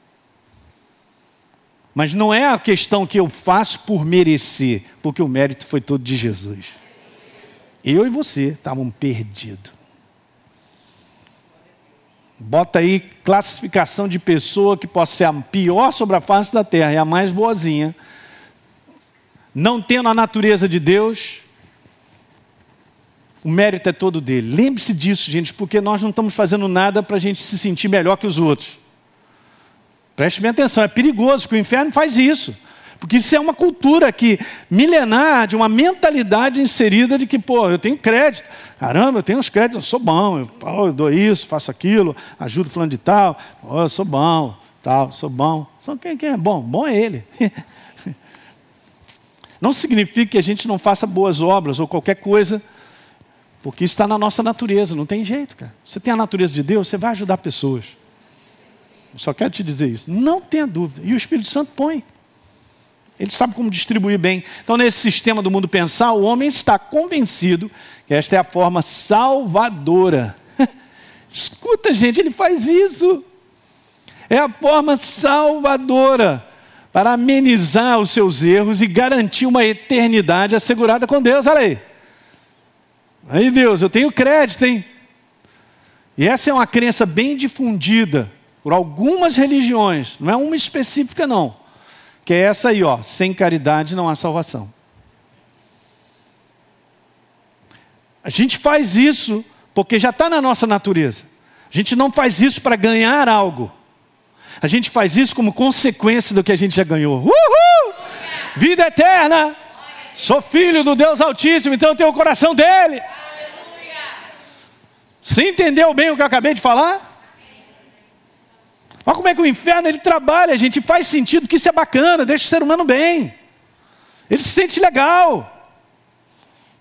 Mas não é a questão que eu faço por merecer, porque o mérito foi todo de Jesus. Eu e você estavam perdidos. Bota aí classificação de pessoa que possa ser a pior sobre a face da terra e a mais boazinha, não tendo a natureza de Deus, o mérito é todo dele. Lembre-se disso, gente, porque nós não estamos fazendo nada para a gente se sentir melhor que os outros. Preste bem atenção, é perigoso que o inferno faz isso. Porque isso é uma cultura que milenar, de uma mentalidade inserida de que, pô, eu tenho crédito. Caramba, eu tenho uns créditos, eu sou bom, eu, eu dou isso, faço aquilo, ajudo falando de tal, oh, eu sou bom, tal, sou bom. Só quem, quem é bom? Bom é ele. Não significa que a gente não faça boas obras ou qualquer coisa porque isso está na nossa natureza, não tem jeito, cara. Você tem a natureza de Deus, você vai ajudar pessoas. Só quero te dizer isso. Não tenha dúvida. E o Espírito Santo põe. Ele sabe como distribuir bem. Então, nesse sistema do mundo pensar, o homem está convencido que esta é a forma salvadora. Escuta, gente, ele faz isso. É a forma salvadora para amenizar os seus erros e garantir uma eternidade assegurada com Deus. Olha aí. Aí, Deus, eu tenho crédito, hein? E essa é uma crença bem difundida por algumas religiões, não é uma específica, não. Que é essa aí, ó, sem caridade não há salvação. A gente faz isso porque já está na nossa natureza. A gente não faz isso para ganhar algo. A gente faz isso como consequência do que a gente já ganhou. Uhul! Vida eterna! Sou filho do Deus Altíssimo, então eu tenho o coração dele. Você entendeu bem o que eu acabei de falar? Olha como é que o inferno ele trabalha, gente, faz sentido, que isso é bacana, deixa o ser humano bem. Ele se sente legal.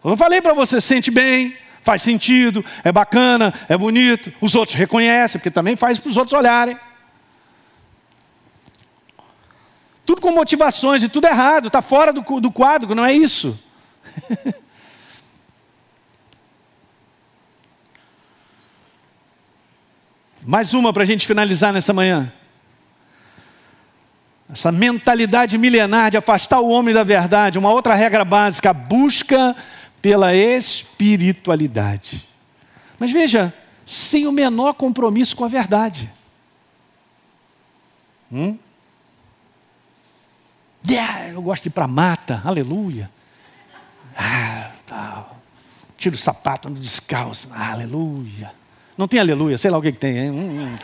Eu falei para você, sente bem, faz sentido, é bacana, é bonito. Os outros reconhecem, porque também faz para os outros olharem. Tudo com motivações e tudo errado, está fora do, do quadro, não é isso. Mais uma para a gente finalizar nessa manhã. Essa mentalidade milenar de afastar o homem da verdade. Uma outra regra básica, a busca pela espiritualidade. Mas veja, sem o menor compromisso com a verdade. Hum? Yeah, eu gosto de ir para mata, aleluia. Ah, tá. Tiro o sapato, ando descalço, aleluia. Não tem aleluia, sei lá o que, que tem. Hum, hum.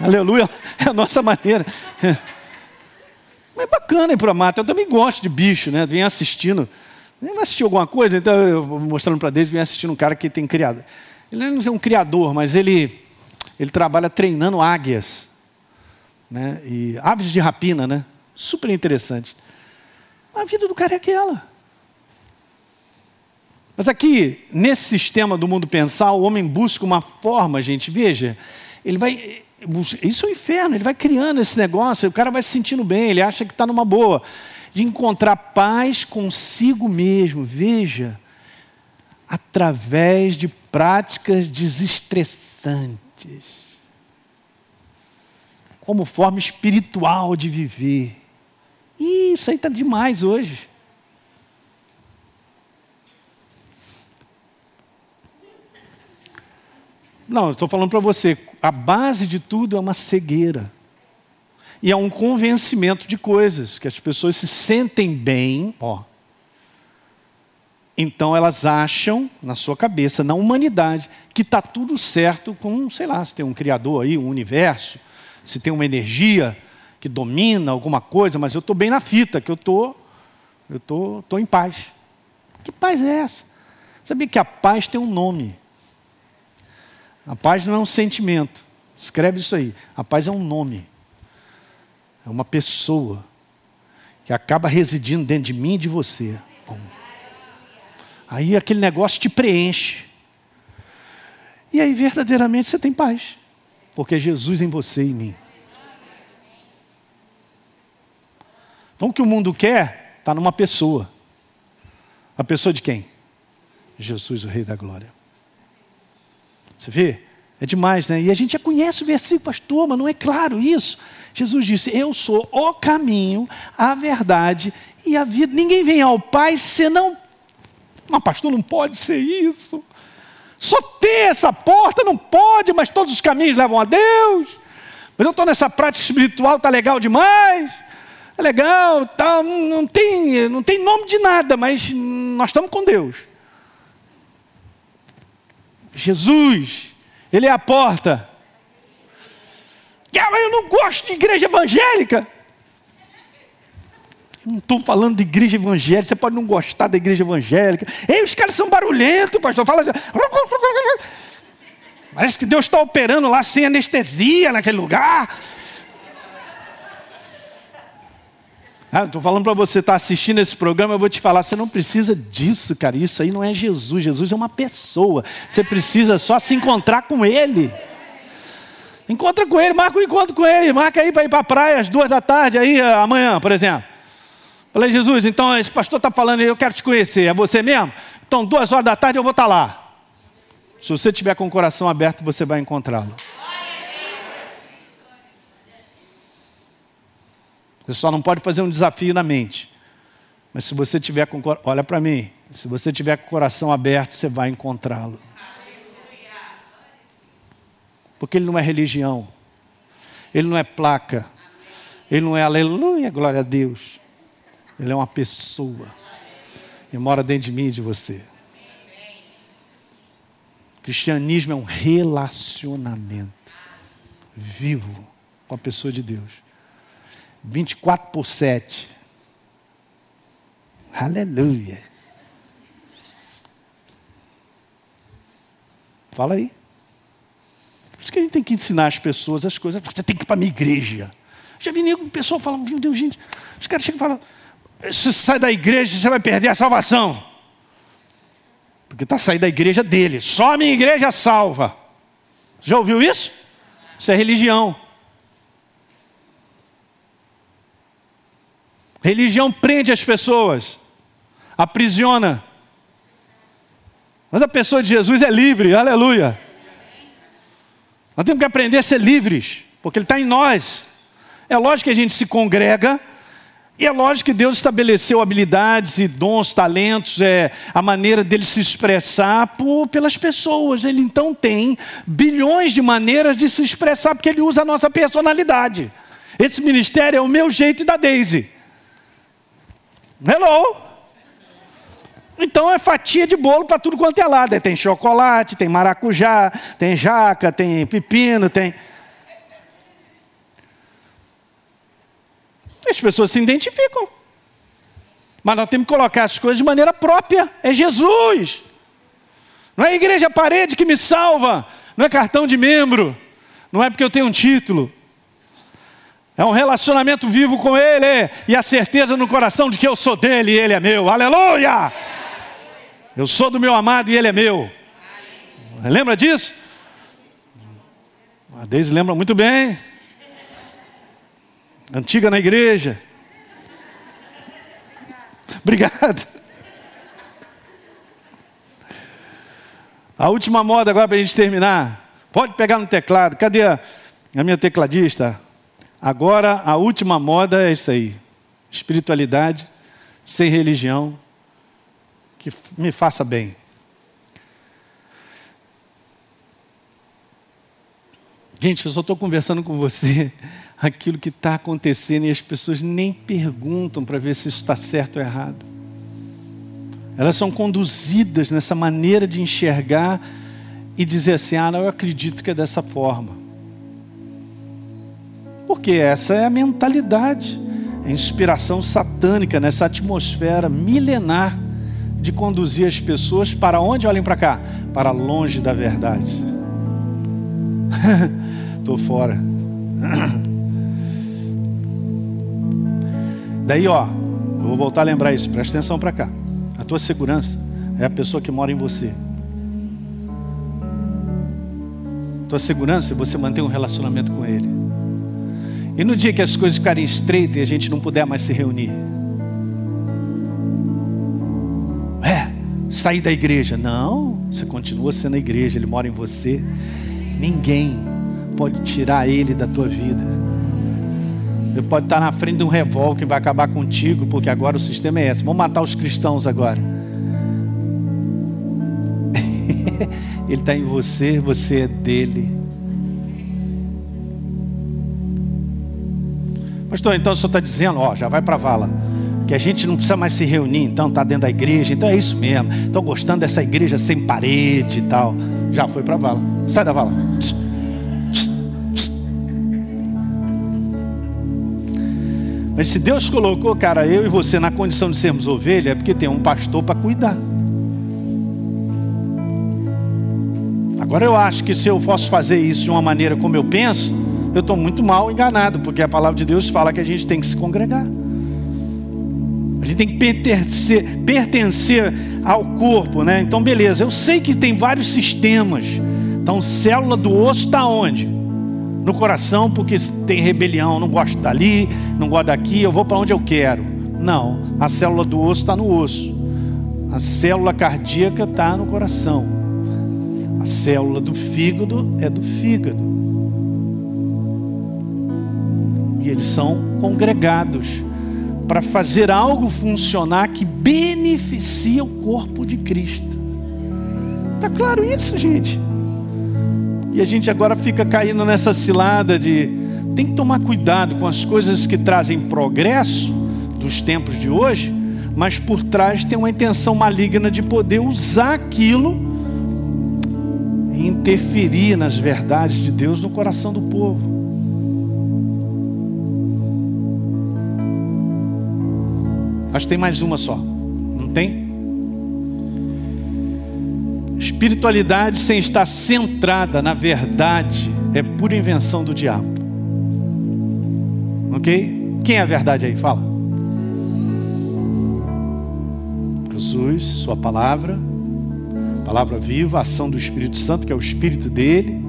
Aleluia é a nossa maneira. Mas é bacana ir para mata. Eu também gosto de bicho, né? Vem assistindo. Vai assistir alguma coisa? Então eu mostrando para Deus vem assistindo um cara que tem criado. Ele não é um criador, mas ele, ele trabalha treinando águias. Né? E aves de rapina, né? Super interessante. A vida do cara é aquela. Mas aqui, nesse sistema do mundo pensar, o homem busca uma forma, gente, veja, ele vai. Isso é o inferno, ele vai criando esse negócio, o cara vai se sentindo bem, ele acha que está numa boa. De encontrar paz consigo mesmo, veja, através de práticas desestressantes como forma espiritual de viver. E isso aí está demais hoje. Não, estou falando para você, a base de tudo é uma cegueira. E é um convencimento de coisas, que as pessoas se sentem bem, ó. Então elas acham, na sua cabeça, na humanidade, que está tudo certo com, sei lá, se tem um criador aí, um universo, se tem uma energia que domina alguma coisa, mas eu estou bem na fita, que eu tô, eu tô, tô em paz. Que paz é essa? Sabia que a paz tem um nome? A paz não é um sentimento. Escreve isso aí. A paz é um nome. É uma pessoa que acaba residindo dentro de mim e de você. Bom. Aí aquele negócio te preenche. E aí verdadeiramente você tem paz porque é Jesus em você e em mim. Então o que o mundo quer está numa pessoa. A pessoa de quem? Jesus, o Rei da Glória. Você vê? É demais, né? E a gente já conhece o versículo, pastor, mas não é claro isso. Jesus disse: Eu sou o caminho, a verdade e a vida. Ninguém vem ao Pai senão. Mas, pastor, não pode ser isso. Só ter essa porta não pode, mas todos os caminhos levam a Deus. Mas eu estou nessa prática espiritual, está legal demais. É legal, tá, não, tem, não tem nome de nada, mas nós estamos com Deus. Jesus, Ele é a porta. Ah, eu não gosto de igreja evangélica. Não estou falando de igreja evangélica, você pode não gostar da igreja evangélica. Ei, os caras são barulhentos, pastor. Fala. Parece que Deus está operando lá sem anestesia naquele lugar. Ah, Estou falando para você estar tá assistindo esse programa, eu vou te falar, você não precisa disso, cara. Isso aí não é Jesus. Jesus é uma pessoa. Você precisa só se encontrar com Ele. Encontra com Ele, marca um encontro com Ele, marca aí para ir para a praia às duas da tarde, aí amanhã, por exemplo. Falei, Jesus, então esse pastor está falando, eu quero te conhecer, é você mesmo? Então, duas horas da tarde eu vou estar tá lá. Se você tiver com o coração aberto, você vai encontrá-lo. Você só não pode fazer um desafio na mente. Mas se você tiver com olha para mim, se você tiver com o coração aberto, você vai encontrá-lo. Porque ele não é religião. Ele não é placa. Ele não é aleluia, glória a Deus. Ele é uma pessoa. E mora dentro de mim e de você. Cristianismo é um relacionamento vivo com a pessoa de Deus. 24 por 7. Aleluia. Fala aí. Por isso que a gente tem que ensinar as pessoas as coisas. Você tem que ir para a minha igreja. Já vi o pessoal falando, meu Deus, gente. Os caras chegam e falam, se sai da igreja, você vai perder a salvação. Porque está saindo da igreja dele. Só a minha igreja salva. Já ouviu isso? Isso é religião. Religião prende as pessoas, aprisiona. Mas a pessoa de Jesus é livre, aleluia. Nós temos que aprender a ser livres, porque Ele está em nós. É lógico que a gente se congrega, e é lógico que Deus estabeleceu habilidades e dons, talentos, é, a maneira dele se expressar por, pelas pessoas. Ele então tem bilhões de maneiras de se expressar, porque ele usa a nossa personalidade. Esse ministério é o meu jeito e da Daisy. Hello? Então é fatia de bolo para tudo quanto é lado. Tem chocolate, tem maracujá, tem jaca, tem pepino, tem. As pessoas se identificam. Mas nós temos que colocar as coisas de maneira própria. É Jesus. Não é a igreja parede que me salva. Não é cartão de membro. Não é porque eu tenho um título. É um relacionamento vivo com Ele. E a certeza no coração de que eu sou dele e Ele é meu. Aleluia! Eu sou do meu amado e Ele é meu. Lembra disso? A Deise lembra muito bem antiga na igreja. Obrigado. A última moda agora para a gente terminar. Pode pegar no teclado. Cadê a, a minha tecladista? Agora a última moda é isso aí: espiritualidade, sem religião, que me faça bem. Gente, eu só estou conversando com você aquilo que está acontecendo e as pessoas nem perguntam para ver se isso está certo ou errado. Elas são conduzidas nessa maneira de enxergar e dizer assim: ah, não, eu acredito que é dessa forma. Porque essa é a mentalidade, a inspiração satânica nessa atmosfera milenar de conduzir as pessoas para onde? Olhem para cá, para longe da verdade. Estou fora. Daí, ó, eu vou voltar a lembrar isso, presta atenção para cá. A tua segurança é a pessoa que mora em você. Tua segurança é você manter um relacionamento com Ele. E no dia que as coisas ficarem estreitas e a gente não puder mais se reunir, é, sair da igreja. Não, você continua sendo a igreja, Ele mora em você. Ninguém pode tirar Ele da tua vida. Ele pode estar na frente de um revólver que vai acabar contigo, porque agora o sistema é esse. Vamos matar os cristãos agora. Ele está em você, você é dele. Pastor, então o senhor está dizendo, ó, já vai para a vala, que a gente não precisa mais se reunir, então está dentro da igreja, então é isso mesmo. Estou gostando dessa igreja sem parede e tal. Já foi para a vala. Sai da vala. Psst. Mas se Deus colocou, cara, eu e você na condição de sermos ovelha, é porque tem um pastor para cuidar. Agora eu acho que se eu posso fazer isso de uma maneira como eu penso, eu estou muito mal enganado, porque a palavra de Deus fala que a gente tem que se congregar. A gente tem que pertencer, pertencer ao corpo, né? Então, beleza, eu sei que tem vários sistemas. Então, célula do osso está onde? no coração porque tem rebelião, não gosto dali, não gosto daqui, eu vou para onde eu quero. Não, a célula do osso está no osso, a célula cardíaca está no coração, a célula do fígado é do fígado. Eles são congregados para fazer algo funcionar que beneficia o corpo de Cristo. Está claro isso, gente? E a gente agora fica caindo nessa cilada de tem que tomar cuidado com as coisas que trazem progresso dos tempos de hoje, mas por trás tem uma intenção maligna de poder usar aquilo e interferir nas verdades de Deus no coração do povo. Acho que tem mais uma só. Não tem? Espiritualidade sem estar centrada na verdade é pura invenção do diabo. Ok? Quem é a verdade aí? Fala. Jesus, Sua palavra, palavra viva, ação do Espírito Santo, que é o Espírito dele.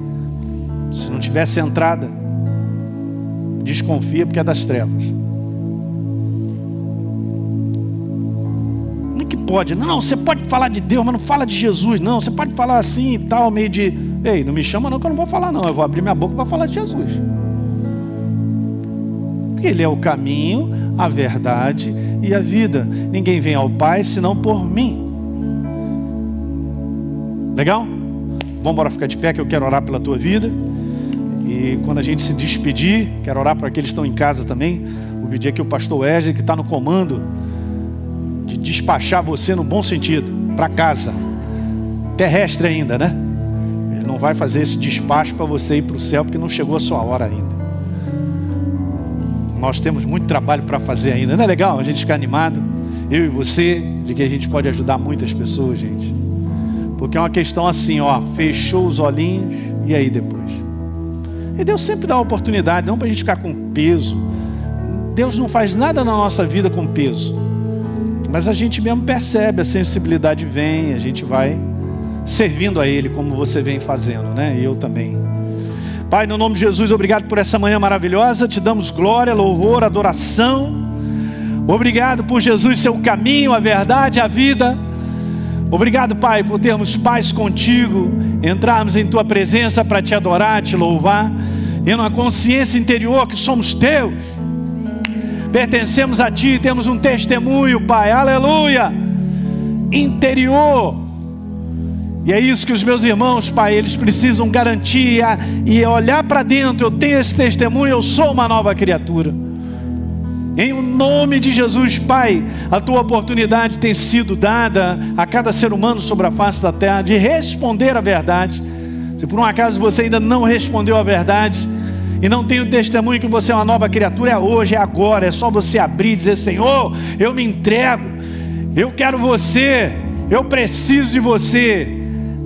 Se não tiver centrada, desconfia porque é das trevas. Pode. Não, você pode falar de Deus, mas não fala de Jesus. Não, você pode falar assim e tal, meio de. Ei, não me chama não que eu não vou falar não, eu vou abrir minha boca para falar de Jesus. Ele é o caminho, a verdade e a vida. Ninguém vem ao Pai senão por mim. Legal? Vamos embora ficar de pé que eu quero orar pela tua vida. E quando a gente se despedir, quero orar para aqueles que estão em casa também. Vou pedir aqui o pastor Wesley, que está no comando, de despachar você no bom sentido, para casa. Terrestre ainda, né? Ele não vai fazer esse despacho para você ir para o céu, porque não chegou a sua hora ainda. Nós temos muito trabalho para fazer ainda. Não é legal a gente ficar animado? Eu e você, de que a gente pode ajudar muitas pessoas, gente. Porque é uma questão assim, ó, fechou os olhinhos e aí depois. E Deus sempre dá oportunidade, não para a gente ficar com peso. Deus não faz nada na nossa vida com peso. Mas a gente mesmo percebe, a sensibilidade vem, a gente vai servindo a Ele como você vem fazendo, né? E eu também. Pai, no nome de Jesus, obrigado por essa manhã maravilhosa. Te damos glória, louvor, adoração. Obrigado por Jesus, seu caminho, a verdade, a vida. Obrigado, Pai, por termos paz contigo, entrarmos em tua presença para te adorar, te louvar, tendo uma consciência interior que somos teus. Pertencemos a ti, temos um testemunho, Pai. Aleluia! Interior e é isso que os meus irmãos, Pai, eles precisam garantir e olhar para dentro. Eu tenho esse testemunho, eu sou uma nova criatura. Em nome de Jesus, Pai, a tua oportunidade tem sido dada a cada ser humano sobre a face da terra de responder a verdade. Se por um acaso você ainda não respondeu a verdade e não tem o testemunho que você é uma nova criatura, é hoje, é agora, é só você abrir e dizer: Senhor, eu me entrego, eu quero você, eu preciso de você.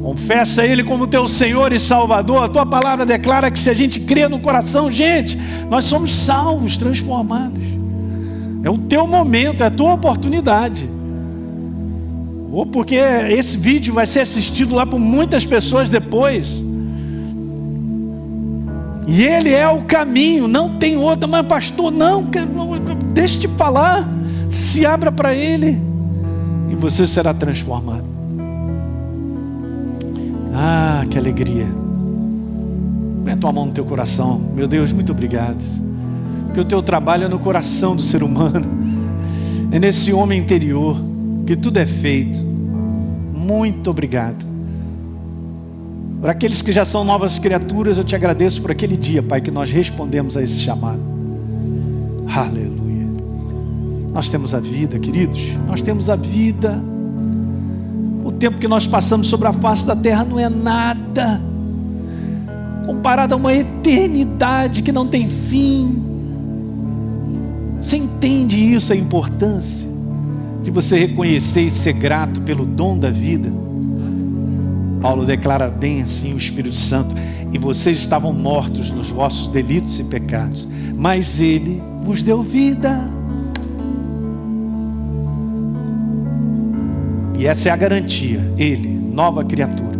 Confessa Ele como teu Senhor e Salvador. A tua palavra declara que se a gente crê no coração, gente, nós somos salvos, transformados. É o teu momento, é a tua oportunidade. Ou porque esse vídeo vai ser assistido lá por muitas pessoas depois. E ele é o caminho, não tem outro. Mas, pastor, não, deixa de falar. Se abra para ele e você será transformado. Ah, que alegria. Põe a tua mão no teu coração. Meu Deus, muito obrigado. Porque o teu trabalho é no coração do ser humano. É nesse homem interior que tudo é feito. Muito obrigado. Para aqueles que já são novas criaturas, eu te agradeço por aquele dia, Pai, que nós respondemos a esse chamado. Aleluia. Nós temos a vida, queridos. Nós temos a vida tempo que nós passamos sobre a face da terra não é nada, comparado a uma eternidade que não tem fim. Você entende isso, a importância de você reconhecer e ser grato pelo dom da vida? Paulo declara bem assim o Espírito Santo: e vocês estavam mortos nos vossos delitos e pecados, mas Ele vos deu vida. E essa é a garantia, Ele, nova criatura,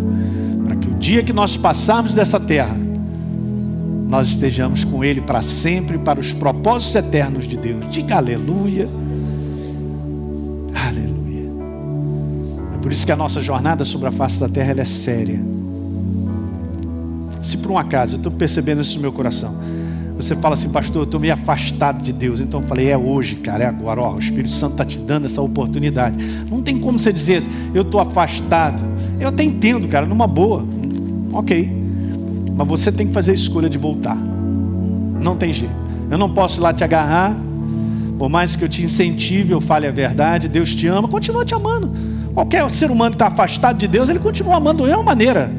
para que o dia que nós passarmos dessa terra, nós estejamos com Ele para sempre, para os propósitos eternos de Deus. Diga aleluia. Por isso que a nossa jornada sobre a face da terra é séria. Se por um acaso, eu estou percebendo isso no meu coração você fala assim, pastor, eu estou meio afastado de Deus. Então eu falei, é hoje, cara, é agora. Ó, o Espírito Santo está te dando essa oportunidade. Não tem como você dizer, eu estou afastado. Eu até entendo, cara, numa boa. Ok. Mas você tem que fazer a escolha de voltar. Não tem jeito. Eu não posso ir lá te agarrar. Por mais que eu te incentive, eu fale a verdade, Deus te ama, continua te amando. Qualquer ser humano que está afastado de Deus, ele continua amando de uma maneira.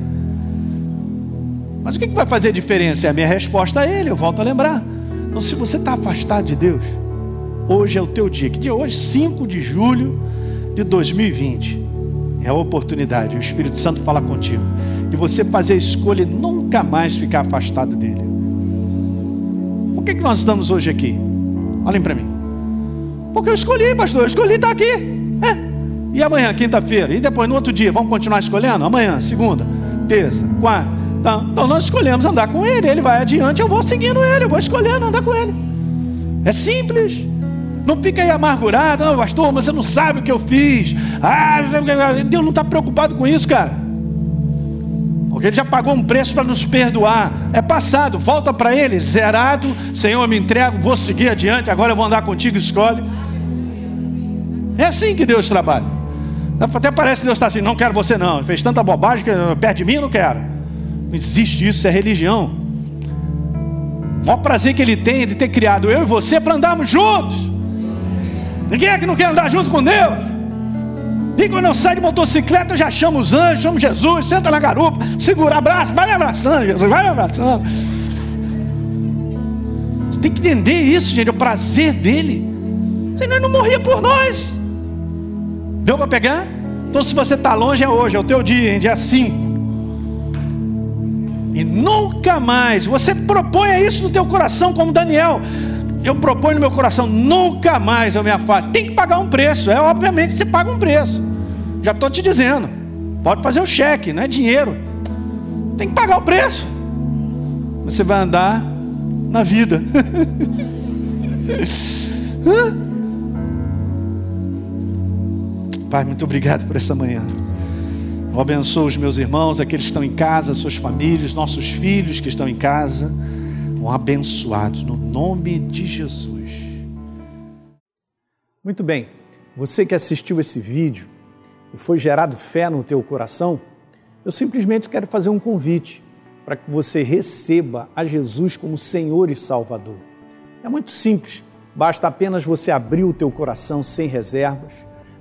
Mas o que, vai fazer a diferença? É a minha resposta a ele, eu volto a lembrar. Então, se você está afastado de Deus, hoje é o teu dia. Que dia é hoje? 5 de julho de 2020. É a oportunidade, o Espírito Santo fala contigo. E você fazer a escolha e nunca mais ficar afastado dele. Por que, que nós estamos hoje aqui? Olhem para mim. Porque eu escolhi, pastor, eu escolhi estar aqui. E amanhã, quinta-feira? E depois, no outro dia, vamos continuar escolhendo? Amanhã, segunda, terça, quarta então, então nós escolhemos andar com Ele. Ele vai adiante, eu vou seguindo Ele, eu vou escolhendo andar com Ele. É simples. Não fica aí amargurado, oh, pastor, mas você não sabe o que eu fiz. Ah, Deus não está preocupado com isso, cara. Porque ele já pagou um preço para nos perdoar. É passado, volta para ele, zerado. Senhor, eu me entrego, vou seguir adiante. Agora eu vou andar contigo, escolhe. É assim que Deus trabalha. Até parece que Deus está assim: não quero você, não. Fez tanta bobagem que perto de mim eu não quero. Não existe isso, é religião. O maior prazer que ele tem é de ter criado eu e você para andarmos juntos. Ninguém é que não quer andar junto com Deus. E quando eu saio de motocicleta, eu já chamo os anjos, chamo Jesus, senta na garupa, segura, abraça, vai me abraçando, Jesus, vai me abraçando. Você tem que entender isso, gente, é o prazer dele. Senão ele não morria por nós. Deu para pegar? Então, se você está longe, é hoje, é o teu dia, hein? dia 5. E nunca mais, você propõe isso no teu coração, como Daniel. Eu proponho no meu coração, nunca mais eu me afasto. Tem que pagar um preço, é obviamente você paga um preço. Já estou te dizendo. Pode fazer o cheque, não é dinheiro. Tem que pagar o preço. Você vai andar na vida. Pai, muito obrigado por essa manhã. Eu abençoo os meus irmãos, aqueles que estão em casa, suas famílias, nossos filhos que estão em casa. Um abençoados no nome de Jesus. Muito bem. Você que assistiu esse vídeo, e foi gerado fé no teu coração, eu simplesmente quero fazer um convite para que você receba a Jesus como Senhor e Salvador. É muito simples, basta apenas você abrir o teu coração sem reservas,